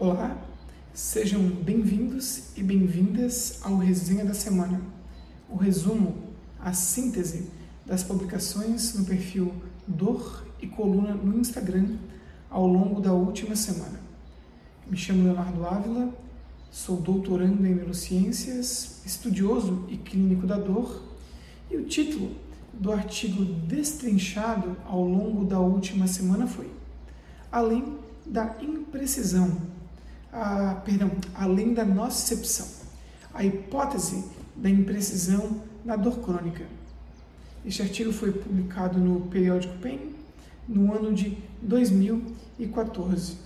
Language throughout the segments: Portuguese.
Olá, sejam bem-vindos e bem-vindas ao Resenha da Semana, o resumo, a síntese das publicações no perfil Dor e Coluna no Instagram ao longo da última semana. Me chamo Leonardo Ávila, sou doutorando em neurociências, estudioso e clínico da dor, e o título do artigo destrinchado ao longo da última semana foi Além da imprecisão, a, perdão, além da nocicepção, a hipótese da imprecisão na dor crônica. Este artigo foi publicado no periódico Pain no ano de 2014.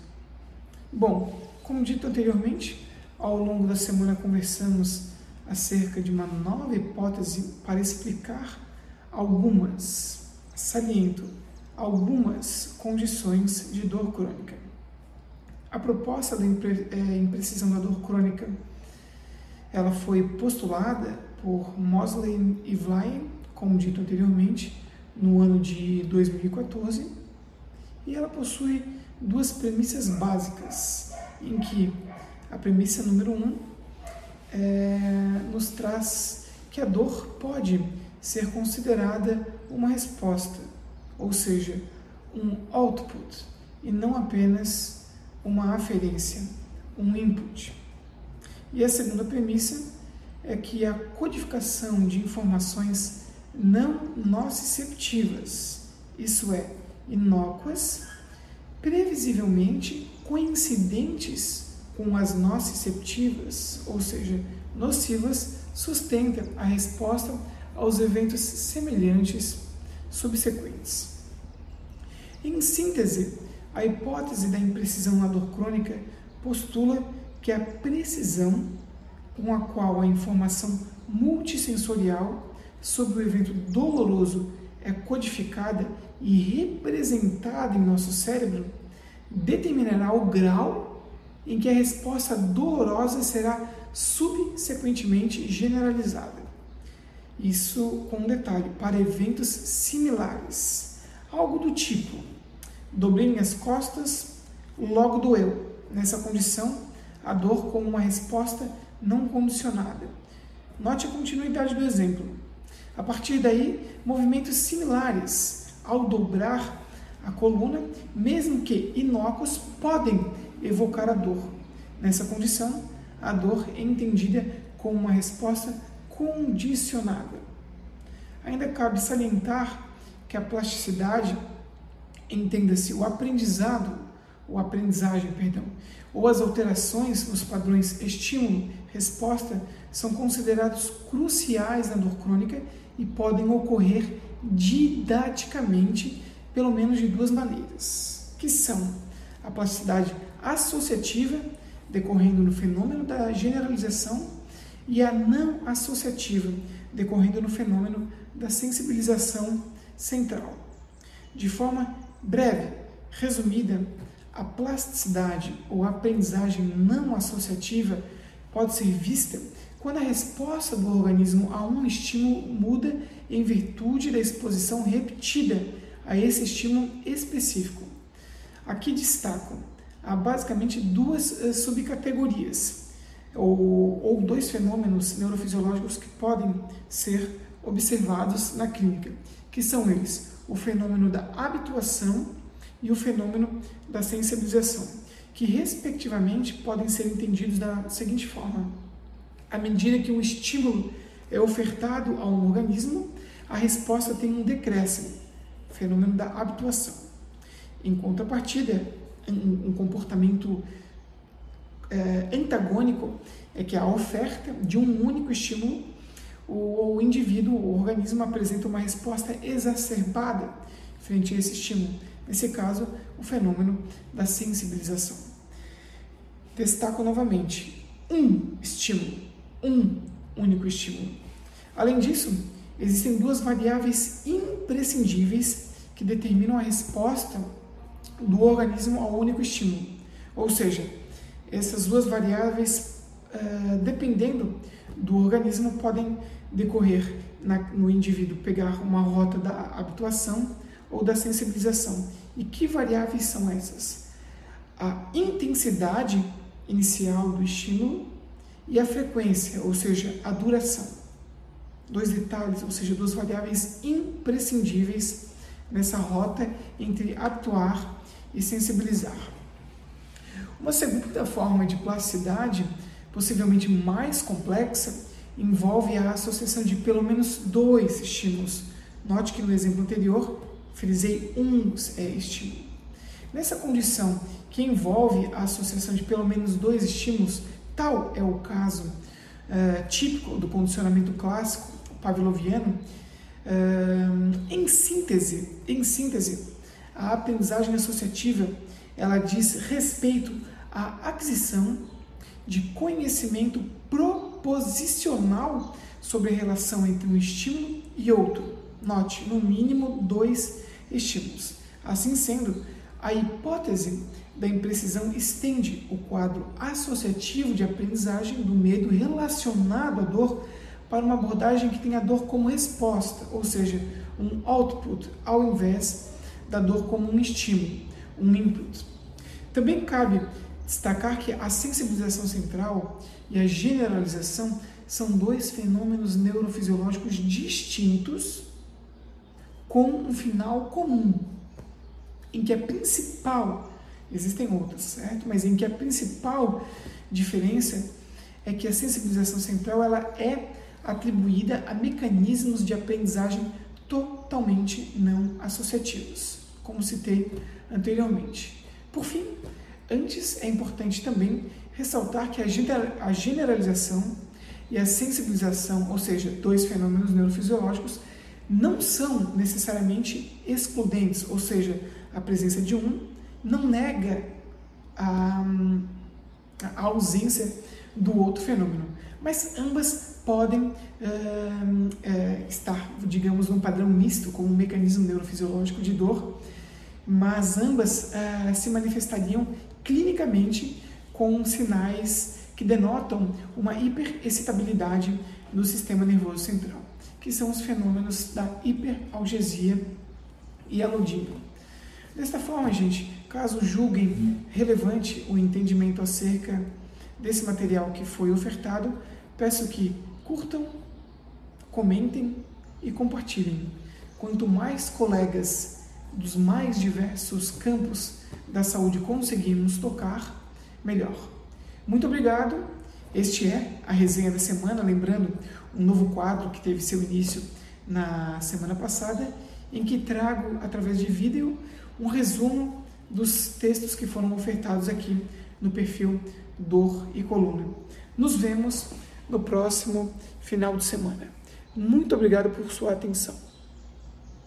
Bom, como dito anteriormente, ao longo da semana conversamos acerca de uma nova hipótese para explicar algumas, saliento, algumas condições de dor crônica. A proposta da é, imprecisão da dor crônica ela foi postulada por Mosley e Vlaien, como dito anteriormente, no ano de 2014, e ela possui duas premissas básicas, em que a premissa número um é, nos traz que a dor pode ser considerada uma resposta, ou seja, um output, e não apenas uma aferência, um input. E a segunda premissa é que a codificação de informações não nociceptivas, isso é, inócuas, previsivelmente coincidentes com as nociceptivas, ou seja, nocivas, sustenta a resposta aos eventos semelhantes subsequentes. Em síntese, a hipótese da imprecisão na dor crônica postula que a precisão com a qual a informação multissensorial sobre o evento doloroso é codificada e representada em nosso cérebro determinará o grau em que a resposta dolorosa será subsequentemente generalizada. Isso com detalhe, para eventos similares. Algo do tipo: dobrei minhas costas, logo doeu. Nessa condição, a dor como uma resposta não condicionada. Note a continuidade do exemplo. A partir daí, movimentos similares ao dobrar a coluna, mesmo que inócuos, podem evocar a dor. Nessa condição, a dor é entendida como uma resposta condicionada. Ainda cabe salientar que a plasticidade, entenda-se o aprendizado, ou aprendizagem, perdão, ou as alterações nos padrões estímulo-resposta são considerados cruciais na dor crônica e podem ocorrer didaticamente pelo menos de duas maneiras, que são a plasticidade associativa, decorrendo no fenômeno da generalização, e a não associativa, decorrendo no fenômeno da sensibilização central. De forma breve, resumida, a plasticidade ou aprendizagem não associativa pode ser vista quando a resposta do organismo a um estímulo muda em virtude da exposição repetida a esse estímulo específico. Aqui destaco há basicamente duas uh, subcategorias, ou, ou dois fenômenos neurofisiológicos que podem ser observados na clínica, que são eles o fenômeno da habituação e o fenômeno da sensibilização, que respectivamente podem ser entendidos da seguinte forma: à medida que um estímulo é ofertado a um organismo, a resposta tem um decréscimo, fenômeno da habituação. Em contrapartida, um, comportamento é, antagônico é que a oferta de um único estímulo, o, indivíduo, o organismo apresenta uma resposta exacerbada frente a esse estímulo. Nesse caso, o fenômeno da sensibilização. Destaco novamente um estímulo, um único estímulo. Além disso, existem duas variáveis imprescindíveis que determinam a resposta do organismo ao único estímulo. Ou seja, essas duas variáveis, uh, dependendo do organismo, podem decorrer na, no indivíduo pegar uma rota da habituação ou da sensibilização. E que variáveis são essas? A intensidade inicial do estímulo e a frequência, ou seja, a duração. Dois detalhes, ou seja, duas variáveis imprescindíveis nessa rota entre atuar e sensibilizar. Uma segunda forma de plasticidade, possivelmente mais complexa, envolve a associação de pelo menos dois estímulos. Note que no exemplo anterior, frisei um é, estímulo. Nessa condição que envolve a associação de pelo menos dois estímulos, tal é o caso uh, típico do condicionamento clássico pavloviano. Uh, em síntese, em síntese, a aprendizagem associativa ela diz respeito à aquisição de conhecimento proposicional sobre a relação entre um estímulo e outro. Note, no mínimo dois estímulos. Assim sendo, a hipótese da imprecisão estende o quadro associativo de aprendizagem do medo relacionado à dor para uma abordagem que tem a dor como resposta, ou seja, um output, ao invés da dor como um estímulo, um input. Também cabe destacar que a sensibilização central e a generalização são dois fenômenos neurofisiológicos distintos com um final comum, em que a principal, existem outras, certo? Mas em que a principal diferença é que a sensibilização central ela é atribuída a mecanismos de aprendizagem totalmente não associativos, como citei anteriormente. Por fim, antes é importante também ressaltar que a generalização e a sensibilização, ou seja, dois fenômenos neurofisiológicos, não são necessariamente excludentes, ou seja, a presença de um não nega a, a ausência do outro fenômeno, mas ambas podem uh, uh, estar, digamos, num padrão misto, como um mecanismo neurofisiológico de dor, mas ambas uh, se manifestariam clinicamente com sinais que denotam uma hiperexcitabilidade no sistema nervoso central, que são os fenômenos da hiperalgesia e aludível. Desta forma, gente, caso julguem relevante o entendimento acerca desse material que foi ofertado, peço que curtam, comentem e compartilhem. Quanto mais colegas dos mais diversos campos da saúde conseguirmos tocar, melhor. Muito obrigado. Este é a resenha da semana, lembrando um novo quadro que teve seu início na semana passada, em que trago através de vídeo um resumo dos textos que foram ofertados aqui no perfil Dor e Coluna. Nos vemos no próximo final de semana. Muito obrigado por sua atenção.